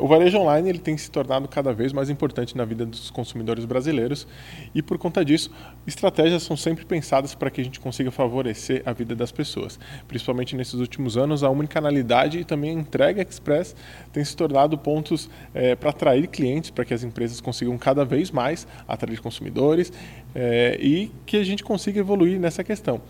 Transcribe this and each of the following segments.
O varejo online ele tem se tornado cada vez mais importante na vida dos consumidores brasileiros e por conta disso, estratégias são sempre pensadas para que a gente consiga favorecer a vida das pessoas. Principalmente nesses últimos anos, a unicanalidade e também a entrega express têm se tornado pontos é, para atrair clientes, para que as empresas consigam cada vez mais atrair consumidores é, e que a gente consiga evoluir nessa questão.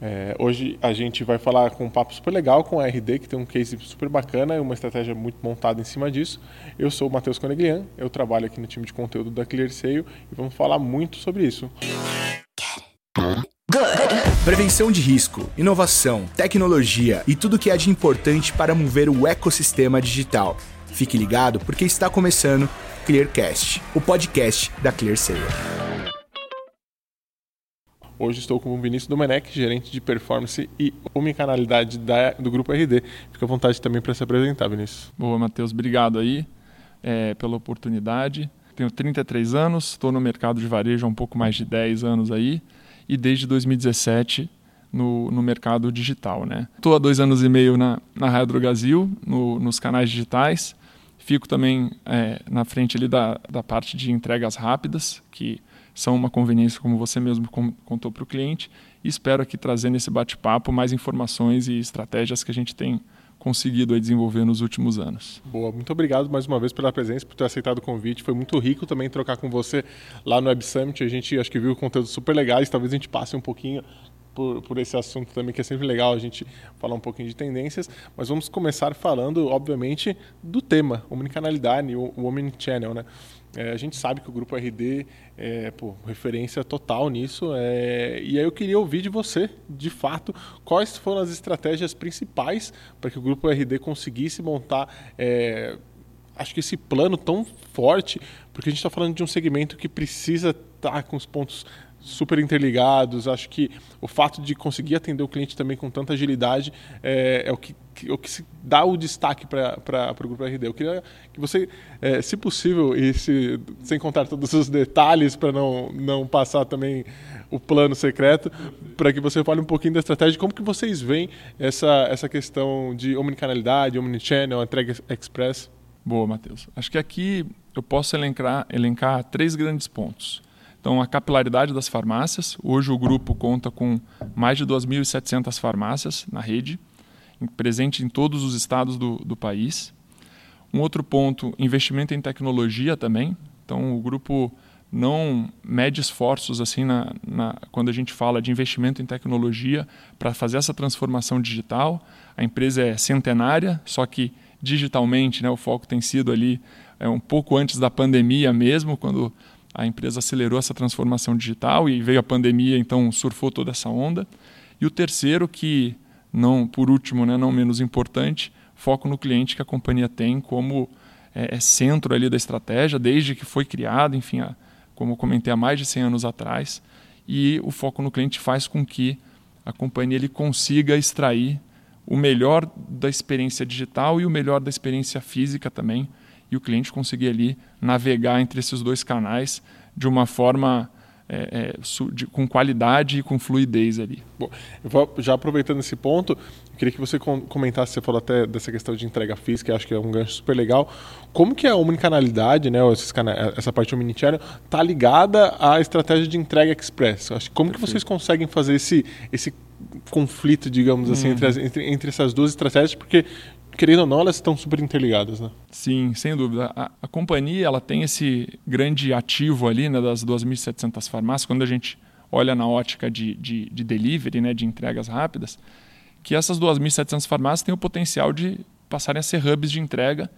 É, hoje a gente vai falar com um papo super legal com a RD, que tem um case super bacana e uma estratégia muito montada em cima disso. Eu sou o Matheus Coneglian, eu trabalho aqui no time de conteúdo da ClearSale e vamos falar muito sobre isso. Prevenção de risco, inovação, tecnologia e tudo que há de importante para mover o ecossistema digital. Fique ligado porque está começando Clearcast, o podcast da ClearSale. Hoje estou com o Vinícius Domenech, gerente de performance e omnicanalidade da, do Grupo RD. Fica à vontade também para se apresentar, Vinícius. Boa, Matheus. Obrigado aí é, pela oportunidade. Tenho 33 anos, estou no mercado de varejo há um pouco mais de 10 anos aí e desde 2017 no, no mercado digital. Estou né? há dois anos e meio na, na Raio Drogazil, no, nos canais digitais. Fico também é, na frente ali da, da parte de entregas rápidas, que são uma conveniência, como você mesmo contou para o cliente. E espero aqui trazer nesse bate-papo mais informações e estratégias que a gente tem conseguido desenvolver nos últimos anos. Boa, muito obrigado mais uma vez pela presença, por ter aceitado o convite. Foi muito rico também trocar com você lá no Web Summit. A gente acho que viu conteúdos super legais. Talvez a gente passe um pouquinho por, por, esse assunto também, que é sempre legal a gente falar um pouquinho de tendências, mas vamos começar falando, obviamente, do tema, omnicanalidade, o, o omnichannel, né? É, a gente sabe que o Grupo RD é pô, referência total nisso, é, e aí eu queria ouvir de você, de fato, quais foram as estratégias principais para que o Grupo RD conseguisse montar é, acho que esse plano tão forte, porque a gente está falando de um segmento que precisa estar tá com os pontos super interligados. Acho que o fato de conseguir atender o cliente também com tanta agilidade é, é o, que, que, o que se dá o destaque para o Grupo RD. Eu queria que você, é, se possível, e se, sem contar todos os detalhes para não, não passar também o plano secreto, para que você fale um pouquinho da estratégia, como que vocês veem essa, essa questão de omnicanalidade, omnichannel, entrega express. Boa, Matheus. Acho que aqui eu posso elencar, elencar três grandes pontos. Então, a capilaridade das farmácias. Hoje o grupo conta com mais de 2.700 farmácias na rede, presente em todos os estados do, do país. Um outro ponto, investimento em tecnologia também. Então, o grupo não mede esforços assim na, na, quando a gente fala de investimento em tecnologia para fazer essa transformação digital. A empresa é centenária, só que digitalmente né, o foco tem sido ali é, um pouco antes da pandemia mesmo, quando a empresa acelerou essa transformação digital e veio a pandemia, então surfou toda essa onda. E o terceiro, que não, por último, né, não menos importante, foco no cliente que a companhia tem como é, é centro ali da estratégia, desde que foi criado, enfim, a, como eu comentei há mais de 100 anos atrás. E o foco no cliente faz com que a companhia ele consiga extrair o melhor da experiência digital e o melhor da experiência física também, e o cliente conseguir ali navegar entre esses dois canais de uma forma é, é, de, com qualidade e com fluidez ali. Bom, vou, já aproveitando esse ponto, eu queria que você comentasse, você falou até dessa questão de entrega física, acho que é um gancho super legal. Como que a omnicanalidade, né, essa parte omnichannel, está ligada à estratégia de entrega express? Acho, como Perfeito. que vocês conseguem fazer esse, esse conflito, digamos assim, entre, as, entre, entre, essas duas estratégias? Porque querendo ou não, elas estão super interligadas, né? Sim, sem dúvida. A, a companhia ela tem esse grande ativo ali né, das 2.700 farmácias, quando a gente olha na ótica de, de, de delivery, né, de entregas rápidas, que essas 2.700 farmácias têm o potencial de passarem a ser hubs de entrega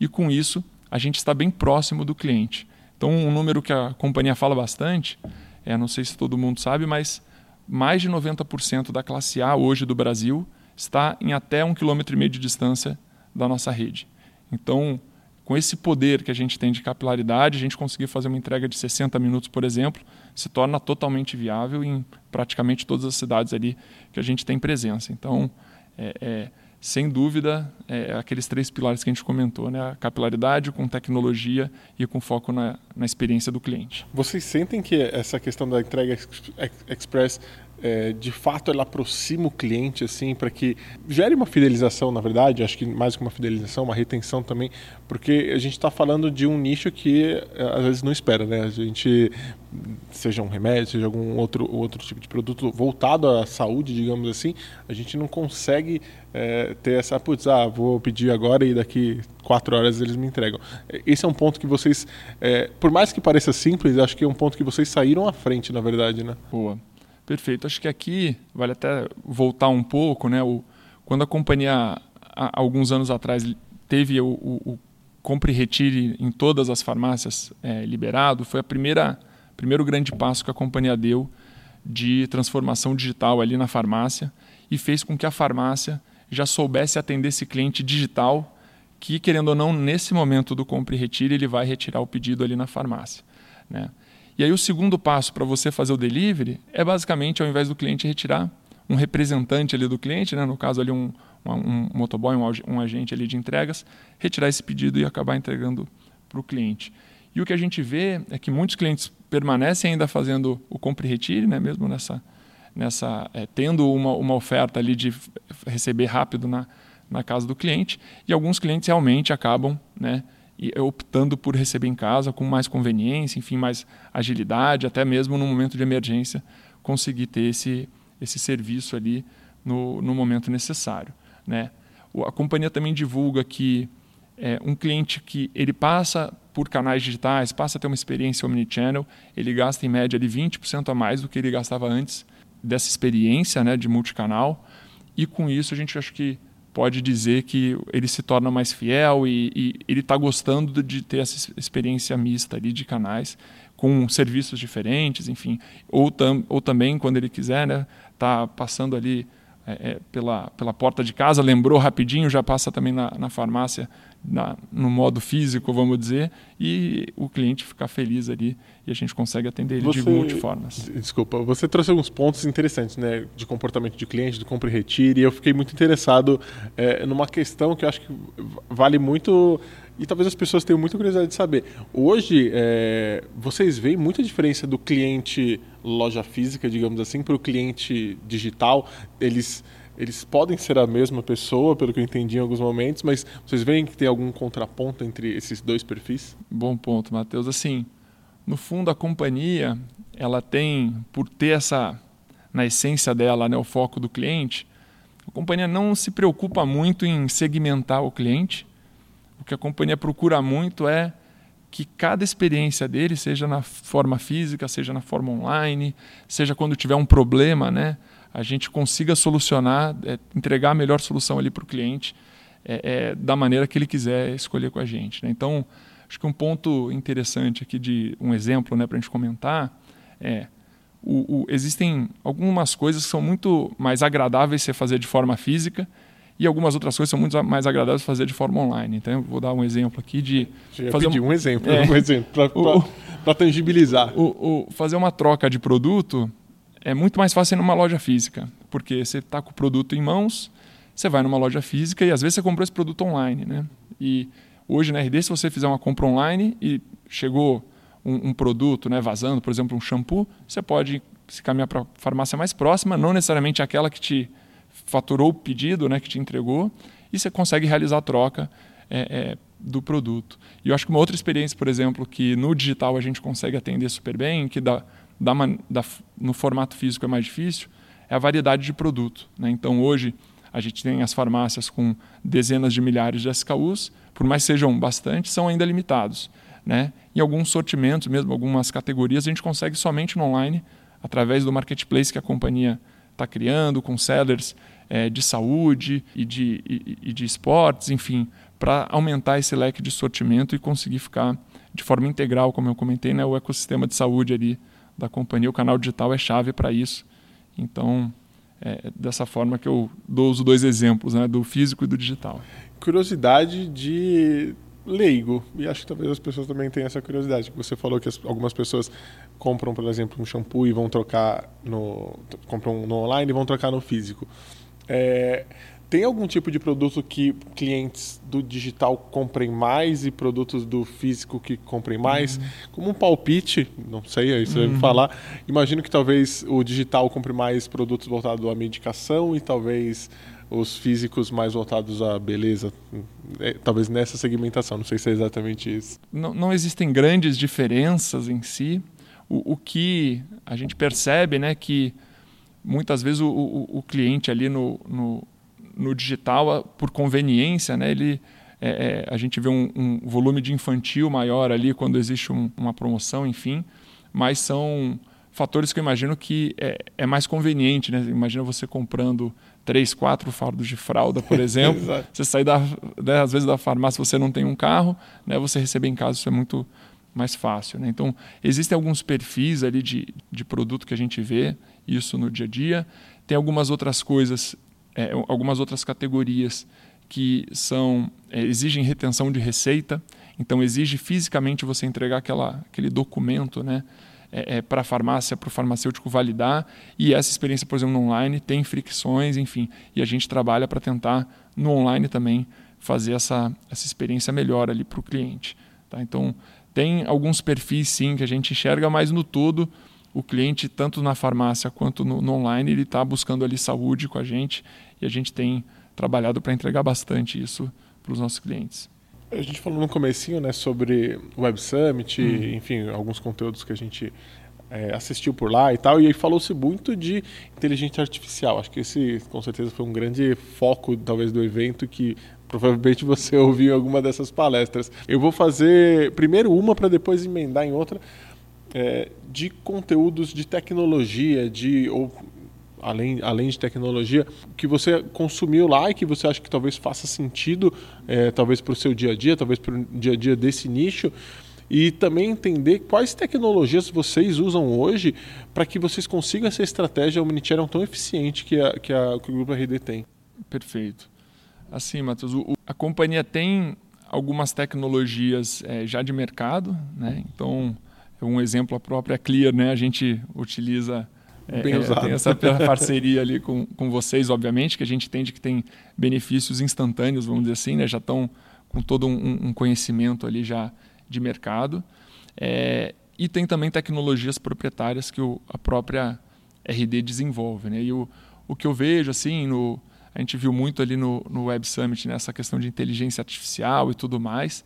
e com isso a gente está bem próximo do cliente. Então, um número que a companhia fala bastante, é, não sei se todo mundo sabe, mas mais de 90% da classe A hoje do Brasil está em até um quilômetro e meio de distância da nossa rede. Então, com esse poder que a gente tem de capilaridade, a gente conseguir fazer uma entrega de 60 minutos, por exemplo, se torna totalmente viável em praticamente todas as cidades ali que a gente tem presença. Então, é, é, sem dúvida, é, aqueles três pilares que a gente comentou, né? a capilaridade com tecnologia e com foco na, na experiência do cliente. Vocês sentem que essa questão da entrega express é, de fato ela aproxima o cliente assim para que gere uma fidelização, na verdade, acho que mais que uma fidelização, uma retenção também, porque a gente está falando de um nicho que é, às vezes não espera, né? A gente seja um remédio, seja algum outro outro tipo de produto voltado à saúde, digamos assim, a gente não consegue é, ter essa, putz, ah, vou pedir agora e daqui quatro horas eles me entregam. Esse é um ponto que vocês, é, por mais que pareça simples, acho que é um ponto que vocês saíram à frente, na verdade, né? Boa. Perfeito. Acho que aqui vale até voltar um pouco, né? O, quando a companhia, alguns anos atrás, teve o, o, o compre e retire em todas as farmácias é, liberado, foi a primeira primeiro grande passo que a companhia deu de transformação digital ali na farmácia e fez com que a farmácia já soubesse atender esse cliente digital que, querendo ou não, nesse momento do compre e retire, ele vai retirar o pedido ali na farmácia. Né? E aí o segundo passo para você fazer o delivery é basicamente, ao invés do cliente retirar, um representante ali do cliente, né? no caso ali um, um, um motoboy, um, um agente ali de entregas, retirar esse pedido e acabar entregando para o cliente. E o que a gente vê é que muitos clientes permanecem ainda fazendo o compre e retire, né? mesmo nessa, nessa é, tendo uma, uma oferta ali de receber rápido na, na casa do cliente, e alguns clientes realmente acabam né, optando por receber em casa com mais conveniência, enfim, mais agilidade, até mesmo no momento de emergência conseguir ter esse, esse serviço ali no, no momento necessário. Né? A companhia também divulga que é, um cliente que ele passa por canais digitais, passa a ter uma experiência omnichannel, ele gasta em média ali 20% a mais do que ele gastava antes dessa experiência né, de multicanal. E com isso a gente acho que pode dizer que ele se torna mais fiel e, e ele está gostando de ter essa experiência mista ali de canais com serviços diferentes, enfim, ou, tam, ou também quando ele quiser, né, tá passando ali é, é, pela, pela porta de casa, lembrou rapidinho, já passa também na, na farmácia na, no modo físico, vamos dizer, e o cliente ficar feliz ali e a gente consegue atender ele você, de multiformas. Desculpa, você trouxe alguns pontos interessantes né, de comportamento de cliente, de compra e retire, e eu fiquei muito interessado é, numa questão que eu acho que vale muito e talvez as pessoas tenham muita curiosidade de saber. Hoje, é, vocês veem muita diferença do cliente loja física, digamos assim, para o cliente digital? Eles eles podem ser a mesma pessoa, pelo que eu entendi em alguns momentos, mas vocês veem que tem algum contraponto entre esses dois perfis? Bom ponto, Matheus. Assim, no fundo, a companhia, ela tem, por ter essa, na essência dela, né, o foco do cliente, a companhia não se preocupa muito em segmentar o cliente. O que a companhia procura muito é que cada experiência dele, seja na forma física, seja na forma online, seja quando tiver um problema, né, a gente consiga solucionar, é, entregar a melhor solução ali para o cliente é, é, da maneira que ele quiser escolher com a gente. Né? Então, acho que um ponto interessante aqui de um exemplo né, para a gente comentar é o, o, existem algumas coisas que são muito mais agradáveis você fazer de forma física e algumas outras coisas são muito mais agradáveis fazer de forma online. Então, eu vou dar um exemplo aqui de fazer um, um exemplo, é, um exemplo para tangibilizar. O, o, fazer uma troca de produto é muito mais fácil numa loja física, porque você está com o produto em mãos, você vai numa loja física e às vezes você comprou esse produto online. Né? E hoje na RD, se você fizer uma compra online e chegou um, um produto né, vazando, por exemplo, um shampoo, você pode se caminhar para a farmácia mais próxima, não necessariamente aquela que te faturou o pedido, né, que te entregou, e você consegue realizar a troca é, é, do produto. E eu acho que uma outra experiência, por exemplo, que no digital a gente consegue atender super bem, que dá da, da, no formato físico é mais difícil, é a variedade de produto. Né? Então, hoje, a gente tem as farmácias com dezenas de milhares de SKUs, por mais sejam bastante, são ainda limitados. Né? Em alguns sortimentos, mesmo algumas categorias, a gente consegue somente no online, através do marketplace que a companhia está criando, com sellers é, de saúde e de, e, e de esportes, enfim, para aumentar esse leque de sortimento e conseguir ficar de forma integral, como eu comentei, né, o ecossistema de saúde ali da companhia, o canal digital é chave para isso. Então, é dessa forma que eu dou os dois exemplos, né, do físico e do digital. Curiosidade de leigo, e acho que talvez as pessoas também tenham essa curiosidade. Você falou que as, algumas pessoas compram, por exemplo, um shampoo e vão trocar no compram no online e vão trocar no físico. É, tem algum tipo de produto que clientes do digital comprem mais e produtos do físico que comprem mais? Uhum. Como um palpite, não sei, aí você uhum. vai me falar. Imagino que talvez o digital compre mais produtos voltados à medicação e talvez os físicos mais voltados à beleza, é, talvez nessa segmentação, não sei se é exatamente isso. Não, não existem grandes diferenças em si. O, o, que a gente percebe, né, que muitas vezes o, o, o cliente ali no, no, no, digital, por conveniência, né, ele, é, é, a gente vê um, um, volume de infantil maior ali quando existe um, uma promoção, enfim, mas são fatores que eu imagino que é, é mais conveniente, né? Imagina você comprando três, quatro fardos de fralda, por exemplo. você sair da, né, às vezes da farmácia, você não tem um carro, né? Você receber em casa isso é muito mais fácil, né? Então existem alguns perfis ali de, de produto que a gente vê isso no dia a dia. Tem algumas outras coisas, é, algumas outras categorias que são é, exigem retenção de receita. Então exige fisicamente você entregar aquela, aquele documento, né? é, é, para a farmácia, para o farmacêutico validar. E essa experiência, por exemplo, no online tem fricções, enfim. E a gente trabalha para tentar, no online também, fazer essa, essa experiência melhor ali para o cliente. Tá? Então, tem alguns perfis, sim, que a gente enxerga, mas no todo, o cliente, tanto na farmácia quanto no, no online, ele está buscando ali saúde com a gente e a gente tem trabalhado para entregar bastante isso para os nossos clientes. A gente falou no comecinho, né, sobre o Web Summit, hum. enfim, alguns conteúdos que a gente é, assistiu por lá e tal, e aí falou-se muito de inteligência artificial. Acho que esse, com certeza, foi um grande foco, talvez, do evento que provavelmente você ouviu em alguma dessas palestras. Eu vou fazer primeiro uma para depois emendar em outra. É, de conteúdos de tecnologia, de ou além, além de tecnologia, que você consumiu lá e que você acha que talvez faça sentido, é, talvez para o seu dia a dia, talvez para o dia a dia desse nicho, e também entender quais tecnologias vocês usam hoje para que vocês consigam essa estratégia omnichannel tão eficiente que, a, que, a, que o Grupo RD tem. Perfeito. Assim, Matheus, a companhia tem algumas tecnologias é, já de mercado, né? Então, um exemplo, a própria Clear, né? A gente utiliza é, Bem é. Tem essa parceria ali com, com vocês, obviamente, que a gente entende que tem benefícios instantâneos, vamos dizer assim, né? já estão com todo um, um conhecimento ali já de mercado. É, e tem também tecnologias proprietárias que o, a própria RD desenvolve. Né? E o, o que eu vejo, assim, no, a gente viu muito ali no, no Web Summit nessa né? questão de inteligência artificial e tudo mais.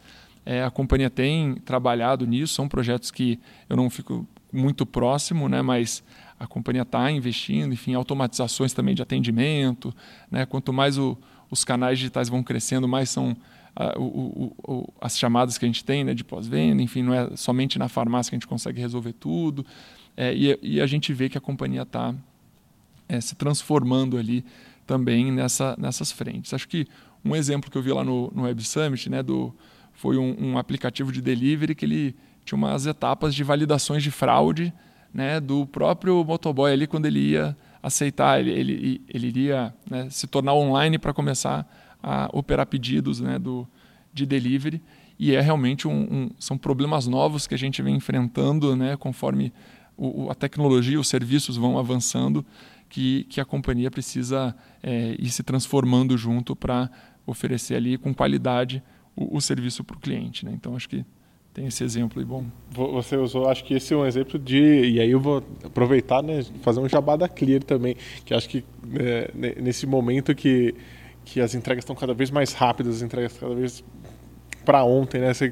É, a companhia tem trabalhado nisso, são projetos que eu não fico muito próximo, né? mas a companhia está investindo, enfim, automatizações também de atendimento. Né? Quanto mais o, os canais digitais vão crescendo, mais são uh, o, o, as chamadas que a gente tem né, de pós-venda. Enfim, não é somente na farmácia que a gente consegue resolver tudo. É, e, e, a gente vê que a companhia está é, se transformando ali também nessa, nessas frentes. Acho que um exemplo que eu vi lá no, no Web Summit né, do, foi um, um aplicativo de delivery que ele tinha umas etapas de validações de fraude né, do próprio motoboy ali quando ele ia aceitar, ele, ele, ele iria né, se tornar online para começar a operar pedidos né, do, de delivery. E é realmente um, um, são problemas novos que a gente vem enfrentando né, conforme o, a tecnologia, os serviços vão avançando, que, que a companhia precisa é, ir se transformando junto para oferecer ali com qualidade o, o serviço para o cliente. Né? Então, acho que tem esse exemplo aí bom. Você usou, acho que esse é um exemplo de. E aí eu vou aproveitar, né, fazer um jabá da Clear também, que acho que é, nesse momento que, que as entregas estão cada vez mais rápidas, as entregas cada vez para ontem, né? Você,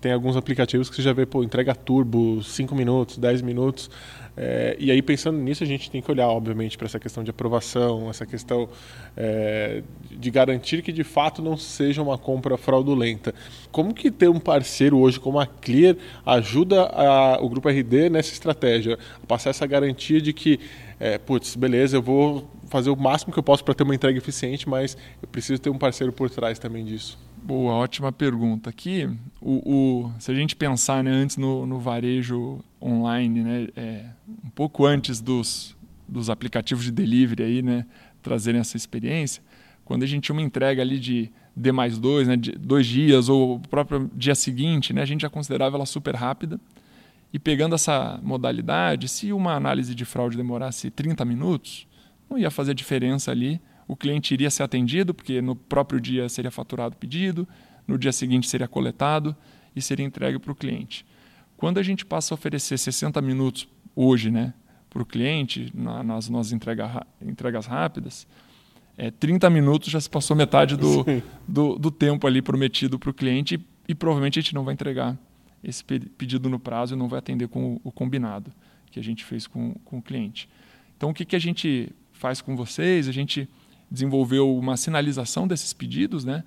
tem alguns aplicativos que você já vê, pô, entrega turbo, 5 minutos, 10 minutos. É, e aí, pensando nisso, a gente tem que olhar, obviamente, para essa questão de aprovação, essa questão é, de garantir que de fato não seja uma compra fraudulenta. Como que ter um parceiro hoje como a Clear ajuda a, o Grupo RD nessa estratégia? A passar essa garantia de que, é, putz, beleza, eu vou fazer o máximo que eu posso para ter uma entrega eficiente, mas eu preciso ter um parceiro por trás também disso. Boa, ótima pergunta. Aqui, o, o, se a gente pensar né, antes no, no varejo online, né, é, um pouco antes dos, dos aplicativos de delivery aí, né, trazerem essa experiência, quando a gente tinha uma entrega ali de D mais dois, né, de dois dias ou o próprio dia seguinte, né, a gente já considerava ela super rápida. E pegando essa modalidade, se uma análise de fraude demorasse 30 minutos, não ia fazer diferença ali o cliente iria ser atendido, porque no próprio dia seria faturado o pedido, no dia seguinte seria coletado e seria entregue para o cliente. Quando a gente passa a oferecer 60 minutos hoje né, para o cliente, na, nas nossas entrega, entregas rápidas, é, 30 minutos já se passou metade do, do, do tempo ali prometido para o cliente e, e, provavelmente a gente não vai entregar esse pedido no prazo e não vai atender com o, o combinado que a gente fez com, com o cliente. Então, o que, que a gente faz com vocês? A gente desenvolveu uma sinalização desses pedidos, né,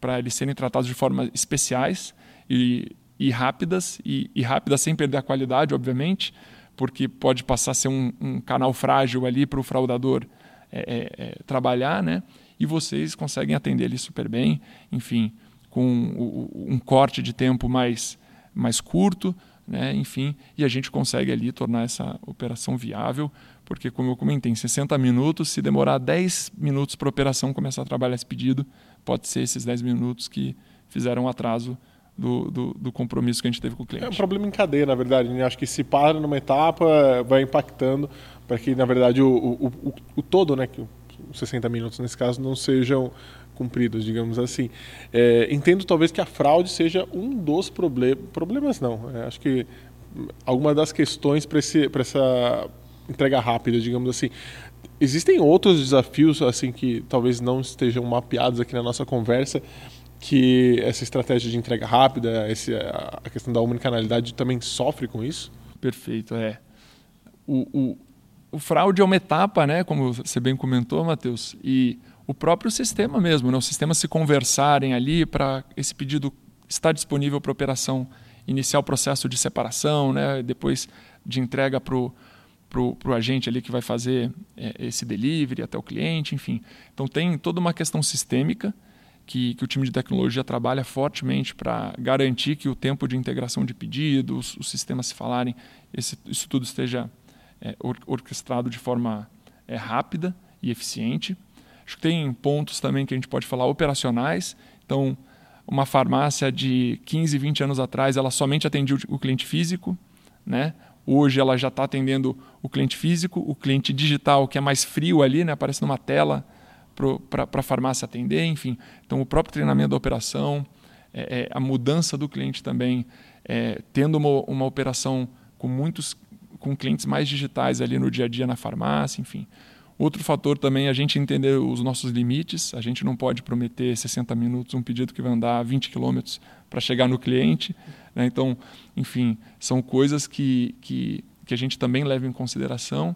para eles serem tratados de forma especiais e, e rápidas, e, e rápidas sem perder a qualidade, obviamente, porque pode passar a ser um, um canal frágil ali para o fraudador é, é, é, trabalhar, né? E vocês conseguem atender ele super bem, enfim, com um corte de tempo mais, mais curto, né? enfim, e a gente consegue ali tornar essa operação viável, porque, como eu comentei, em 60 minutos, se demorar 10 minutos para a operação começar a trabalhar esse pedido, pode ser esses 10 minutos que fizeram atraso do, do, do, compromisso que a gente teve com o cliente. É um problema em cadeia, na verdade. Né? Acho que se para numa etapa, vai impactando para que, na verdade, o, o, o, o todo, né, que os 60 minutos nesse caso, não sejam cumpridos, digamos assim. É, entendo talvez que a fraude seja um dos problem problemas, não. É, acho que alguma das questões para essa entrega rápida, digamos assim. Existem outros desafios assim que talvez não estejam mapeados aqui na nossa conversa, que essa estratégia de entrega rápida, esse, a questão da omnicanalidade também sofre com isso? Perfeito, é. O, o, o fraude é uma etapa, né, como você bem comentou, Matheus, e o próprio sistema mesmo, né? os sistemas se conversarem ali para esse pedido estar disponível para operação, iniciar o processo de separação, né? depois de entrega para o pro, pro agente ali que vai fazer é, esse delivery até o cliente, enfim. Então tem toda uma questão sistêmica que, que o time de tecnologia trabalha fortemente para garantir que o tempo de integração de pedidos, os sistemas se falarem, esse, isso tudo esteja é, or, orquestrado de forma é, rápida e eficiente. Acho que tem pontos também que a gente pode falar operacionais. Então, uma farmácia de 15, 20 anos atrás, ela somente atendia o cliente físico, né? Hoje ela já está atendendo o cliente físico, o cliente digital, que é mais frio ali, né? aparece numa tela para a farmácia atender, enfim. Então, o próprio treinamento da operação, é, é, a mudança do cliente também, é, tendo uma, uma operação com muitos com clientes mais digitais ali no dia a dia na farmácia, enfim. Outro fator também é a gente entender os nossos limites. A gente não pode prometer 60 minutos um pedido que vai andar 20 quilômetros para chegar no cliente. Né? Então, enfim, são coisas que, que, que, a gente também leva em consideração.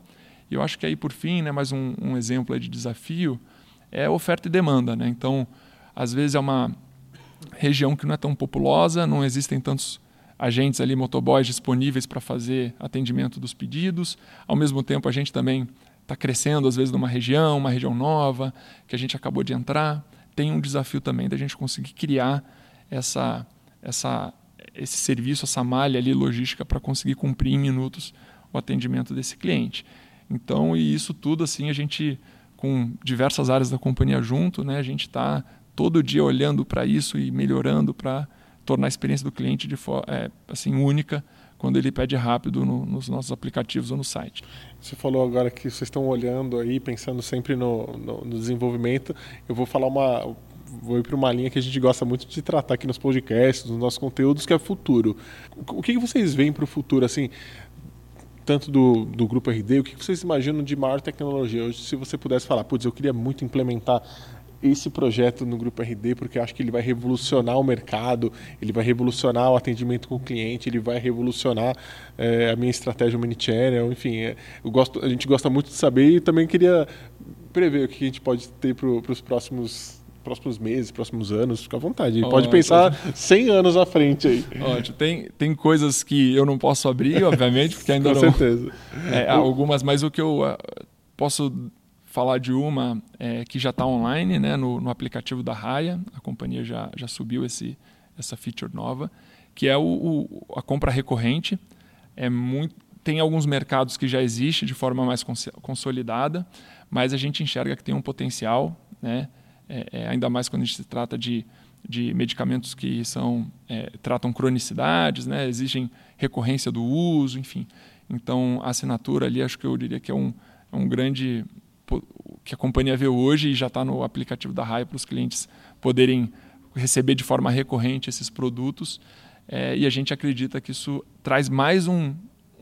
E eu acho que aí, por fim, né, mais um, um exemplo de desafio é oferta e demanda. Né? Então, às vezes é uma região que não é tão populosa, não existem tantos agentes ali, motoboys disponíveis para fazer atendimento dos pedidos. Ao mesmo tempo, a gente também está crescendo, às vezes, numa região, uma região nova, que a gente acabou de entrar. Tem um desafio também da gente conseguir criar essa, essa, esse serviço, essa malha ali logística para conseguir cumprir em minutos o atendimento desse cliente. Então, e isso tudo assim, a gente com diversas áreas da companhia junto, né, a gente está todo dia olhando para isso e melhorando para tornar a experiência do cliente de é, assim única quando ele pede rápido no, nos nossos aplicativos ou no site. Você falou agora que vocês estão olhando aí, pensando sempre no, no, no desenvolvimento. Eu vou falar uma, vou ir para uma linha que a gente gosta muito de tratar aqui nos podcasts, nos nossos conteúdos, que é futuro. O que vocês veem para o futuro, assim, tanto do, do Grupo RD, o que vocês imaginam de maior tecnologia? Se você pudesse falar, putz, eu queria muito implementar esse projeto no Grupo RD, porque eu acho que ele vai revolucionar o mercado, ele vai revolucionar o atendimento com o cliente, ele vai revolucionar é, a minha estratégia Omnichannel, enfim, é, eu gosto, a gente gosta muito de saber e também queria prever o que a gente pode ter para os próximos próximos meses, próximos anos, fica à vontade. Oh, pode pensar 100 anos à frente aí. Ótimo. Tem, tem coisas que eu não posso abrir, obviamente, porque ainda Com não... Com certeza. É, algumas, mas o que eu uh, posso falar de uma é, que já está online né, no, no, aplicativo da Raia, a companhia já, já subiu esse, essa feature nova, que é o, o, a compra recorrente. É muito, tem alguns mercados que já existe de forma mais cons consolidada, mas a gente enxerga que tem um potencial, né, é, é, ainda mais quando a gente se trata de, de medicamentos que são, é, tratam cronicidades, né, exigem recorrência do uso, enfim. Então, a assinatura ali, acho que eu diria que é um, é um grande que a companhia vê hoje e já está no aplicativo da Raia para os clientes poderem receber de forma recorrente esses produtos. É, e a gente acredita que isso traz mais um,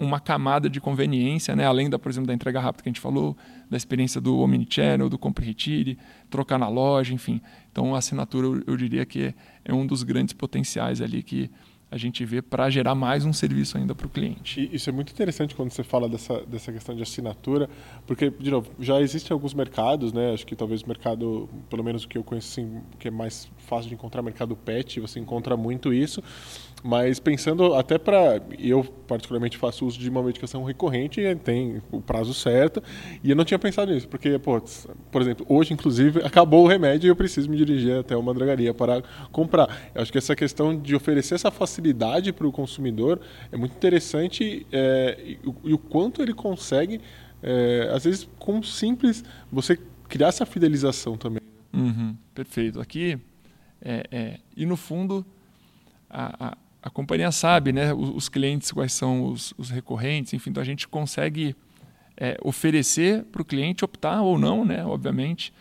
uma camada de conveniência, né? além da, por exemplo, da entrega rápida que a gente falou, da experiência do Omnichannel, do Compre Retire, trocar na loja, enfim. Então, a assinatura, eu, eu diria que é, é um dos grandes potenciais ali que a gente vê para gerar mais um serviço ainda para o cliente. E isso é muito interessante quando você fala dessa, dessa questão de assinatura, porque, de novo, já existem alguns mercados, né? Acho que talvez o mercado, pelo menos o que eu conheço, assim, que é mais fácil de encontrar, mercado pet, você encontra muito isso. Mas pensando até para. Eu, particularmente, faço uso de uma medicação recorrente, tem o prazo certo, e eu não tinha pensado nisso, porque, pô, por exemplo, hoje, inclusive, acabou o remédio e eu preciso me dirigir até uma drogaria para comprar. Eu acho que essa questão de oferecer essa facilidade para o consumidor é muito interessante é, e, e, o quanto ele consegue, é, às vezes, com simples, você criar essa fidelização também. Uhum, perfeito. Aqui, é, é e no fundo. A, a, a companhia sabe, né, os, os clientes quais são os, os, recorrentes, enfim, então a gente consegue é, oferecer para o cliente optar ou não, né, obviamente,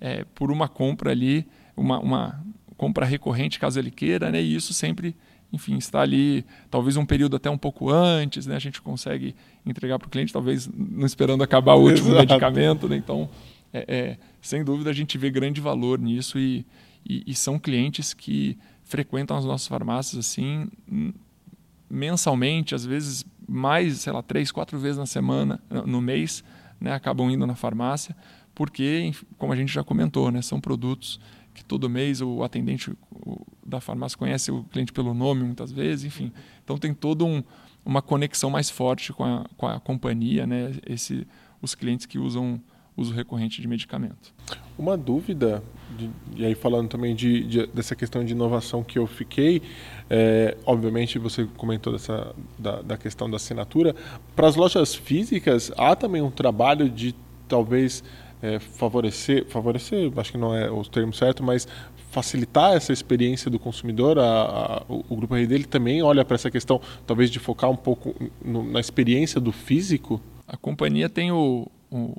é, por uma compra ali, uma, uma, compra recorrente caso ele queira, né, e isso sempre, enfim, está ali, talvez um período até um pouco antes, né, a gente consegue entregar para o cliente, talvez não esperando acabar o último Exato. medicamento, né, então, é, é, sem dúvida a gente vê grande valor nisso e, e, e são clientes que frequentam as nossas farmácias assim mensalmente, às vezes mais, sei lá, três, quatro vezes na semana, no mês, né, acabam indo na farmácia, porque, como a gente já comentou, né, são produtos que todo mês o atendente da farmácia conhece o cliente pelo nome muitas vezes, enfim. Então tem todo um, uma conexão mais forte com a, com a companhia, né, esse, os clientes que usam uso recorrente de medicamento. Uma dúvida, e aí falando também de, de, dessa questão de inovação que eu fiquei, é, obviamente você comentou dessa, da, da questão da assinatura, para as lojas físicas há também um trabalho de talvez é, favorecer, favorecer, acho que não é o termo certo, mas facilitar essa experiência do consumidor, a, a, o, o, grupo dele também olha para essa questão, talvez de focar um pouco no, na experiência do físico? A companhia tem o, o,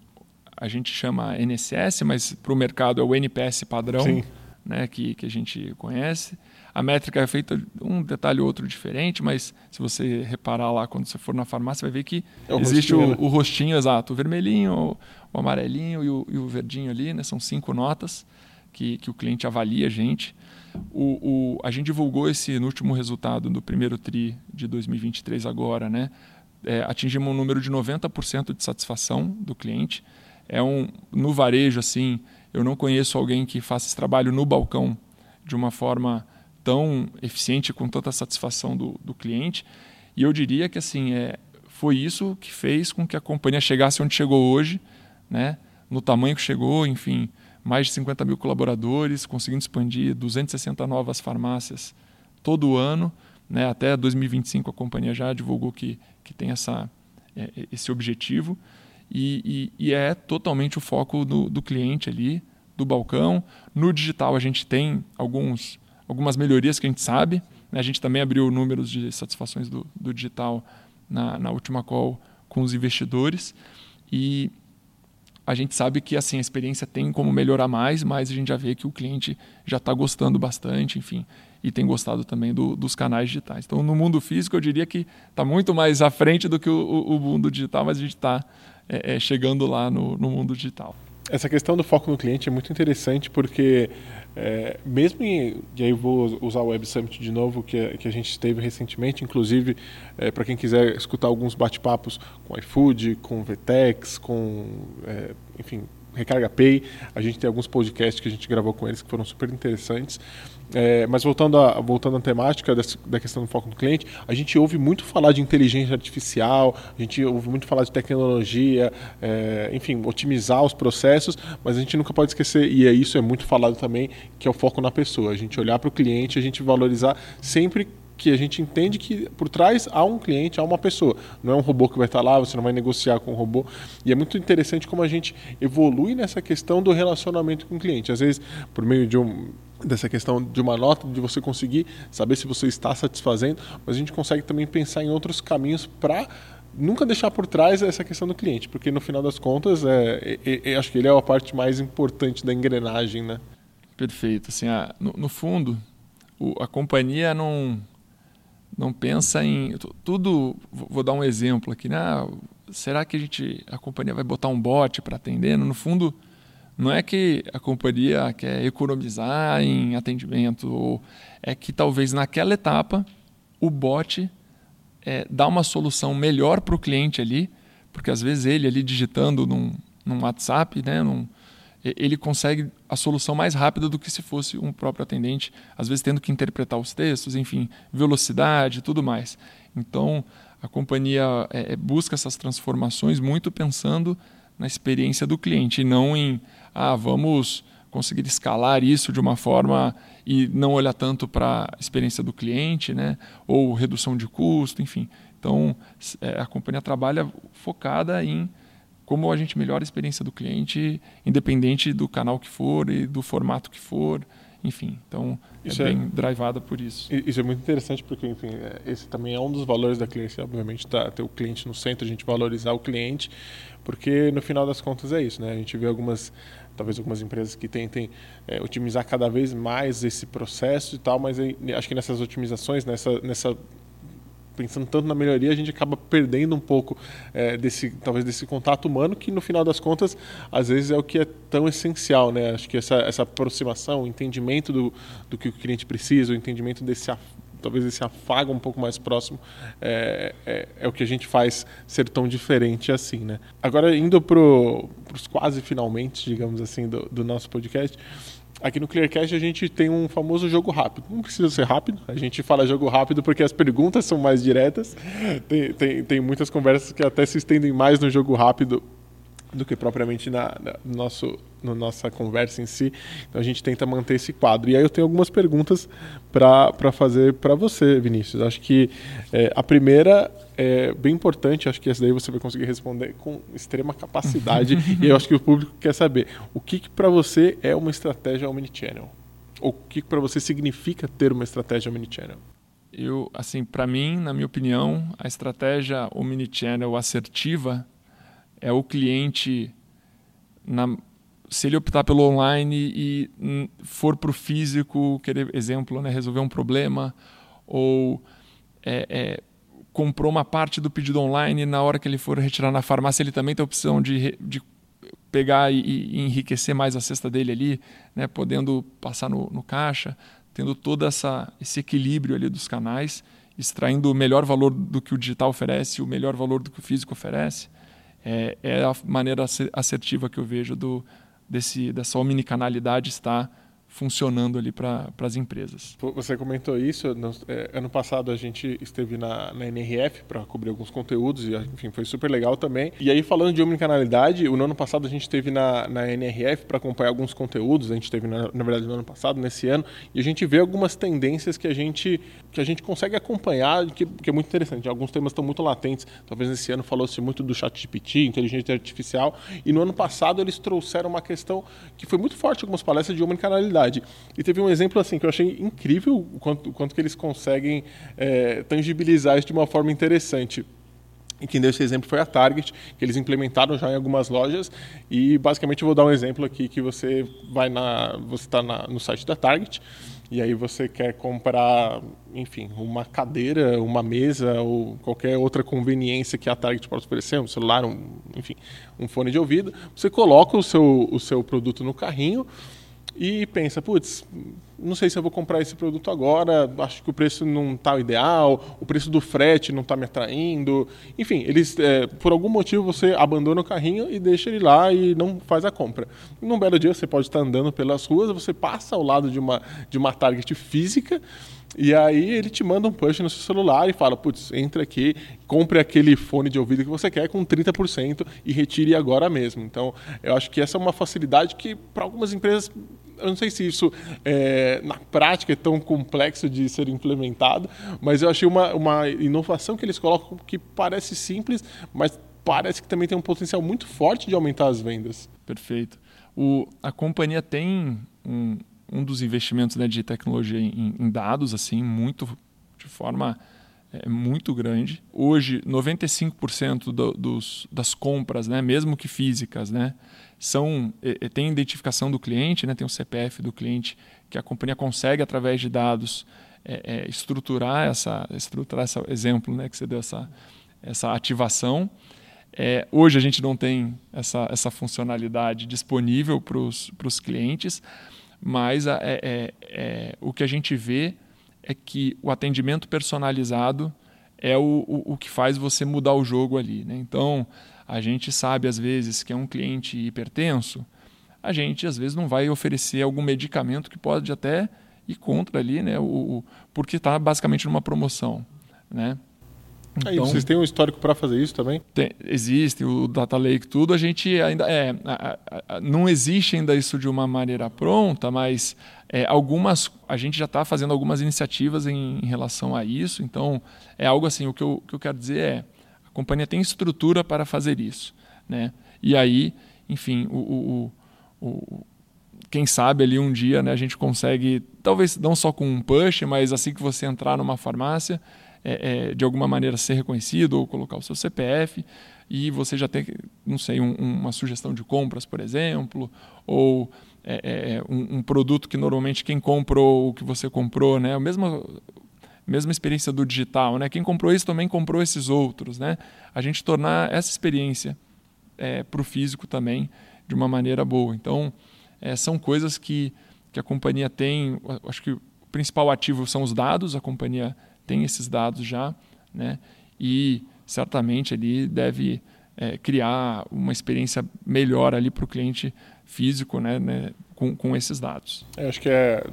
a gente chama NSS, mas para o mercado é o NPS padrão, né, que, que a gente conhece. A métrica é feita um detalhe ou outro diferente, mas se você reparar lá quando você for na farmácia, vai ver que é o existe rostinho, o, né? o, rostinho exato, o vermelhinho, o, o amarelinho e o, e o, verdinho ali, né? São cinco notas que, que o cliente avalia a gente. O, o, a gente divulgou esse no último resultado do primeiro TRI de 2023 agora, né? É, atingimos um número de 90% de satisfação do cliente é um no varejo assim, eu não conheço alguém que faça esse trabalho no balcão de uma forma tão eficiente com tanta satisfação do, do cliente. E eu diria que assim é foi isso que fez com que a companhia chegasse onde chegou hoje, né? No tamanho que chegou, enfim, mais de 50 mil colaboradores, conseguindo expandir 260 novas farmácias todo ano, né? Até 2025 a companhia já divulgou que que tem essa é, esse objetivo. E, e, e é totalmente o foco do, do cliente ali, do balcão. No digital a gente tem alguns, algumas melhorias que a gente sabe. Né? A gente também abriu números de satisfações do, do digital na, na última call com os investidores. E a gente sabe que assim a experiência tem como melhorar mais, mas a gente já vê que o cliente já está gostando bastante, enfim, e tem gostado também do, dos canais digitais. Então, no mundo físico, eu diria que está muito mais à frente do que o, o, mundo digital, mas a gente está é, é, chegando lá no, no, mundo digital. Essa questão do foco no cliente é muito interessante porque é, mesmo em, e aí vou usar o Web Summit de novo que, que a gente teve recentemente, inclusive é, para quem quiser escutar alguns bate-papos com iFood, com Vtex, com é, enfim Recarga Pay, a gente tem alguns podcasts que a gente gravou com eles que foram super interessantes. É, mas voltando, voltando à temática dessa, da questão do foco no cliente, a gente ouve muito falar de inteligência artificial, a gente ouve muito falar de tecnologia, é, enfim, otimizar os processos, mas a gente nunca pode esquecer, e é isso é muito falado também, que é o foco na pessoa. A gente olhar para o cliente, a gente valorizar sempre que a gente entende que por trás há um cliente, há uma pessoa. Não é um robô que vai estar lá, você não vai negociar com o robô. E é muito interessante como a gente evolui nessa questão do relacionamento com o cliente. Às vezes, por meio de um dessa questão de uma nota, de você conseguir saber se você está satisfazendo, mas a gente consegue também pensar em outros caminhos para nunca deixar por trás essa questão do cliente, porque no final das contas, é, é, é acho que ele é a parte mais importante da engrenagem, né? Perfeito. Assim, a, no, no, fundo, o, a companhia não não pensa em tudo. Vou dar um exemplo aqui, né? Ah, será que a gente a companhia vai botar um bot para atender? No fundo, não é que a companhia quer economizar em atendimento, é que talvez naquela etapa o bot é, dá uma solução melhor para o cliente ali, porque às vezes ele ali digitando num, num WhatsApp, né, num, ele consegue a solução mais rápida do que se fosse um próprio atendente, às vezes tendo que interpretar os textos, enfim, velocidade, tudo mais. Então, a companhia é, é, busca essas transformações muito pensando na experiência do cliente e não em, ah, vamos conseguir escalar isso de uma forma e não olhar tanto para a experiência do cliente, né? ou redução de custo, enfim. Então, é, a companhia trabalha focada em como a gente melhora a experiência do cliente, independente do canal que for e do formato que for, enfim. Então, é isso é bem é, drivada por isso. Isso é muito interessante porque, enfim, é, esse também é um dos valores da cliente, obviamente, tá, ter o cliente no centro, a gente valorizar o cliente, porque no final das contas é isso, né? A gente vê algumas talvez algumas empresas que tentem é, otimizar cada vez mais esse processo e tal, mas aí, acho que nessas otimizações, nessa, nessa pensando tanto na melhoria, a gente acaba perdendo um pouco é, desse, talvez desse contato humano, que no final das contas, às vezes é o que é tão essencial, né? Acho que essa, essa aproximação, o entendimento do, do que o cliente precisa, o entendimento desse talvez esse afago um pouco mais próximo é, é, é, o que a gente faz ser tão diferente assim, né? Agora indo para os quase finalmente, digamos assim, do, do nosso podcast, Aqui no Clearcast a gente tem um famoso jogo rápido. Não precisa ser rápido, a gente fala jogo rápido porque as perguntas são mais diretas. Tem, tem, tem muitas conversas que até se estendem mais no jogo rápido do que propriamente na, na nosso, no nossa conversa em si. Então a gente tenta manter esse quadro. E aí eu tenho algumas perguntas para fazer para você, Vinícius. Acho que é, a primeira é bem importante, acho que essa daí você vai conseguir responder com extrema capacidade. e eu acho que o público quer saber o que, que para você é uma estratégia omnichannel? Ou o que, que para você significa ter uma estratégia omnichannel? Eu, assim, para mim, na minha opinião, a estratégia omnichannel assertiva é o cliente, na, se ele optar pelo online e for para o físico, querer, exemplo, né, resolver um problema, ou é, é, comprou uma parte do pedido online e na hora que ele for retirar na farmácia, ele também tem a opção de, de pegar e, e, enriquecer mais a cesta dele ali, né, podendo passar no, no caixa, tendo todo essa, esse equilíbrio ali dos canais, extraindo o melhor valor do que o digital oferece, o melhor valor do que o físico oferece é, é a maneira assertiva que eu vejo do, desse, dessa omnicanalidade estar funcionando ali para as empresas. Você comentou isso. É, ano passado a gente esteve na, na NRF para cobrir alguns conteúdos e enfim foi super legal também. E aí falando de omnicanalidade, o ano passado a gente esteve na, na NRF para acompanhar alguns conteúdos. A gente esteve na, na, verdade no ano passado, nesse ano, e a gente vê algumas tendências que a gente que a gente consegue acompanhar, que, que é muito interessante. Alguns temas estão muito latentes. Talvez nesse ano falou-se muito do chat GPT, inteligência artificial, e no ano passado eles trouxeram uma questão que foi muito forte algumas palestras de omnicanalidade e teve um exemplo assim que eu achei incrível o quanto, o quanto que eles conseguem é, tangibilizar isso de uma forma interessante. E quem deu esse exemplo foi a Target, que eles implementaram já em algumas lojas. E basicamente eu vou dar um exemplo aqui que você vai na, você está no site da Target e aí você quer comprar, enfim, uma cadeira, uma mesa ou qualquer outra conveniência que a Target pode oferecer, um celular, um, enfim, um fone de ouvido. Você coloca o seu, o seu produto no carrinho e pensa, putz, não sei se eu vou comprar esse produto agora, acho que o preço não está ideal, o preço do frete não está me atraindo. Enfim, eles, é, por algum motivo você abandona o carrinho e deixa ele lá e não faz a compra. Num belo dia você pode estar andando pelas ruas, você passa ao lado de uma, de uma Target física e aí ele te manda um push no seu celular e fala, putz, entra aqui, compre aquele fone de ouvido que você quer com 30% e retire agora mesmo. Então, eu acho que essa é uma facilidade que para algumas empresas eu não sei se isso é, na prática é tão complexo de ser implementado, mas eu achei uma, uma inovação que eles colocam que parece simples, mas parece que também tem um potencial muito forte de aumentar as vendas. Perfeito. O, a companhia tem um, um dos investimentos né, de tecnologia em, em, dados, assim, muito de forma é muito grande. Hoje, 95% do, dos, das compras, né, mesmo que físicas, né, são é, tem identificação do cliente, né, tem o CPF do cliente que a companhia consegue através de dados é, é, estruturar essa estruturar esse exemplo, né, que você deu essa essa ativação. É, hoje a gente não tem essa, essa funcionalidade disponível para os clientes, mas é, é, é, o que a gente vê é que o atendimento personalizado é o, o, o que faz você mudar o jogo ali. Né? Então, a gente sabe às vezes que é um cliente hipertenso, a gente às vezes não vai oferecer algum medicamento que pode até ir contra ali, né? o, o porque está basicamente numa promoção. Né? Então, Aí, vocês têm um histórico para fazer isso também? Tem, existe, o Data Lake, tudo. A gente ainda. É, a, a, não existe ainda isso de uma maneira pronta, mas é, algumas. A gente já está fazendo algumas iniciativas em, em, relação a isso. Então, é algo assim. O que eu, que eu quero dizer é: a companhia tem estrutura para fazer isso. Né? E aí, enfim, o, o, o quem sabe ali um dia né, a gente consegue, talvez não só com um push, mas assim que você entrar numa farmácia, é, é, de alguma maneira ser reconhecido ou colocar o seu CPF e você já tem, não sei, um, uma sugestão de compras, por exemplo, ou é, é, é, um, um, produto que normalmente quem comprou o que você comprou, né? A mesma, mesma experiência do digital, né? Quem comprou isso também comprou esses outros, né? A gente tornar essa experiência é, para o físico também de uma maneira boa. Então, são coisas que, que a companhia tem. Acho que o principal ativo são os dados. A companhia esses dados já, né? E certamente ali deve é, criar uma experiência melhor ali para o cliente físico, né, né com, com esses dados. Eu acho que é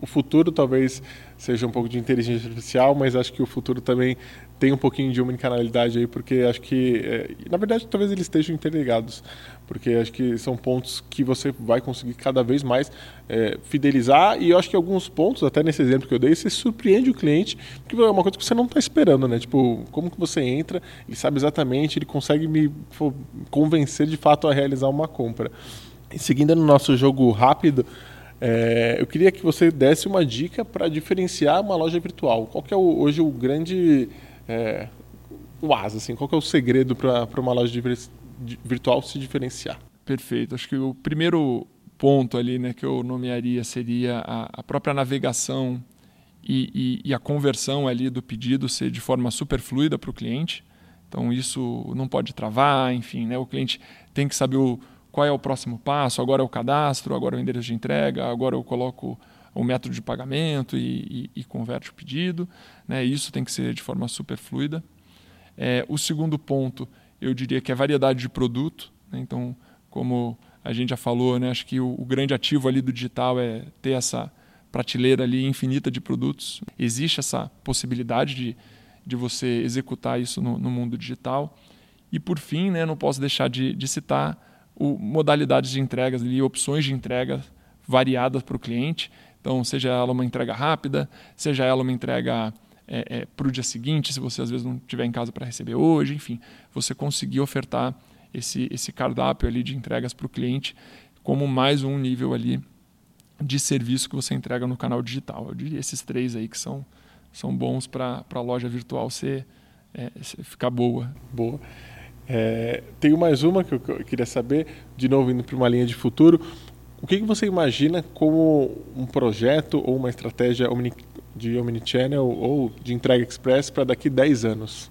o futuro talvez seja um pouco de inteligência artificial, mas acho que o futuro também tem um pouquinho de omnicanalidade aí, porque acho que, é, na verdade, talvez eles estejam interligados, porque acho que são pontos que você vai conseguir cada vez mais é, fidelizar, e eu acho que alguns pontos, até nesse exemplo que eu dei, você surpreende o cliente, porque é uma coisa que você não está esperando, né? Tipo, como que você entra, ele sabe exatamente, ele consegue me convencer de fato a realizar uma compra. E seguindo no nosso jogo rápido, é, eu queria que você desse uma dica para diferenciar uma loja virtual. Qual que é o, hoje o grande é, o asa, assim, qual é o segredo para uma loja virtual se diferenciar? Perfeito. Acho que o primeiro ponto ali, né, que eu nomearia seria a, a própria navegação e, e, e, a conversão ali do pedido ser de forma super fluida para o cliente. Então isso não pode travar, enfim, né, o cliente tem que saber o qual é o próximo passo, agora é o cadastro, agora é o endereço de entrega, agora eu coloco o método de pagamento e, e, e converte o pedido. Né? Isso tem que ser de forma super fluida. É, o segundo ponto, eu diria que é variedade de produto. Né? Então, como a gente já falou, né? acho que o, o, grande ativo ali do digital é ter essa prateleira ali infinita de produtos. Existe essa possibilidade de, de você executar isso no, no mundo digital. E por fim, né, não posso deixar de, de citar o, modalidades de entregas e opções de entrega variadas para o cliente. Então, seja ela uma entrega rápida, seja ela uma entrega é, é, para o dia seguinte, se você às vezes não estiver em casa para receber hoje, enfim, você conseguir ofertar esse, esse cardápio ali de entregas para o cliente como mais um nível ali de serviço que você entrega no canal digital. Eu diria esses três aí que são, são bons para a loja virtual ser, é, ficar boa. Boa. É, tenho mais uma que eu, queria saber, de novo indo para uma linha de futuro. O que, que você imagina como um projeto ou uma estratégia omni, de omnichannel ou de entrega express para daqui 10 anos?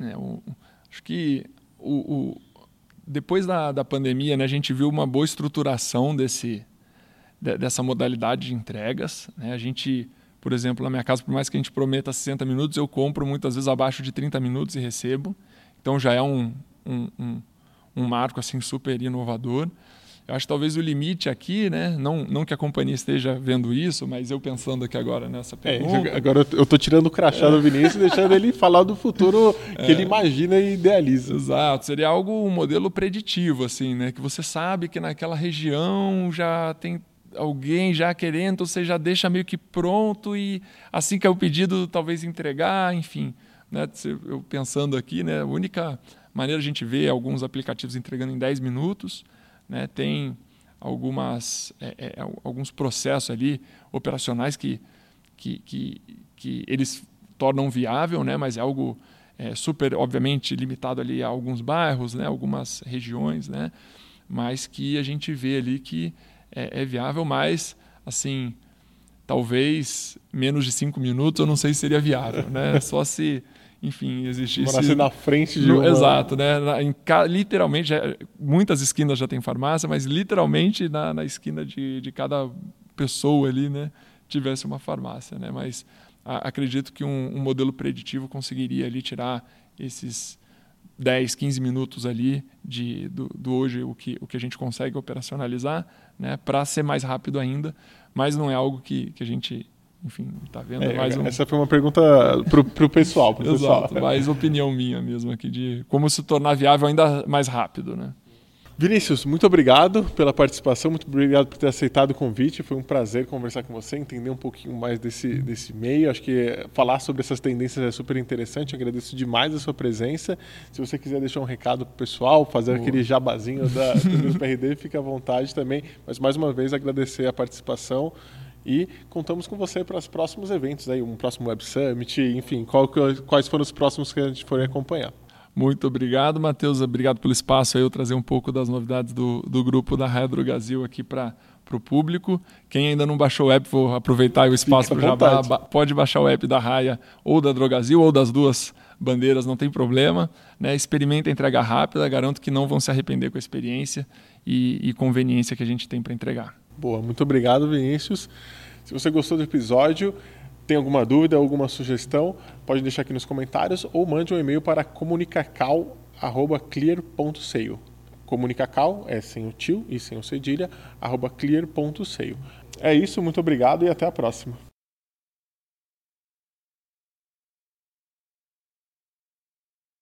É, o, acho que o, o, depois da, da pandemia né, a gente viu uma boa estruturação desse, de, dessa modalidade de entregas. Né? A gente, por exemplo, na minha casa, por mais que a gente prometa 60 minutos, eu compro muitas vezes abaixo de 30 minutos e recebo. Então já é um, um, um, um marco assim super inovador. Eu acho que talvez o limite aqui, né? Não, não que a companhia esteja vendo isso, mas eu pensando aqui agora nessa é, pergunta. É, agora eu estou tirando o crachá é. do Vinícius e deixando ele falar do futuro que é. ele imagina e idealiza. Exato. Seria algo, um modelo preditivo, assim, né? Que você sabe que naquela região já tem alguém já querendo, você já deixa meio que pronto e assim que é o pedido, talvez entregar, enfim né, eu pensando aqui, né, a única maneira a gente vê alguns aplicativos entregando em 10 minutos, né, tem algumas, é, é, alguns processos ali operacionais que, que, que, que eles tornam viável, né? mas é algo é, super, obviamente, limitado ali a alguns bairros, né? algumas regiões, né? mas que a gente vê ali que é, é viável, mas assim, talvez menos de cinco minutos eu não sei se seria viável, né? Só se enfim, existisse. Morasse na frente de uma... Exato, né? Na, em, literalmente, já, muitas esquinas já tem farmácia, mas literalmente na, na esquina de, de cada pessoa ali, né? Tivesse uma farmácia, né? Mas a, acredito que um, um, modelo preditivo conseguiria ali tirar esses 10, 15 minutos ali de, do, do hoje, o que, o que a gente consegue operacionalizar, né? Para ser mais rápido ainda, mas não é algo que, que a gente enfim, tá vendo? É, mais um... Essa foi uma pergunta pro, pro pessoal, pro Exato, pessoal. mais opinião minha mesmo aqui de como se tornar viável ainda mais rápido, né? Vinícius, muito obrigado pela participação, muito obrigado por ter aceitado o convite. Foi um prazer conversar com você, entender um pouquinho mais desse, desse meio. Acho que falar sobre essas tendências é super interessante. Agradeço demais a sua presença. Se você quiser deixar um recado para o pessoal, fazer Boa. aquele jabazinho da, do PRD, fique à vontade também. Mas mais uma vez agradecer a participação e contamos com você para os próximos eventos, aí, um próximo Web Summit, enfim, qual, quais foram os próximos que a gente for acompanhar. Muito obrigado, Matheus. Obrigado pelo espaço aí, eu trazer um pouco das novidades do, do grupo da Hydro Brasil aqui para o público. Quem ainda não baixou o app, vou aproveitar o espaço para já pode baixar o app da Raia ou da Drogazil ou das duas bandeiras, não tem problema. Né? Experimenta a entrega rápida, garanto que não vão se arrepender com a experiência e, e conveniência que a gente tem para entregar. Boa, muito obrigado, Vinícius. Se você gostou do episódio, tem alguma dúvida, alguma sugestão, pode deixar aqui nos comentários ou mande um e-mail para comunicacal@clear.seio. Comunicacal é sem o tio e sem o cedilha, arroba clear.seio. É isso, muito obrigado e até a próxima.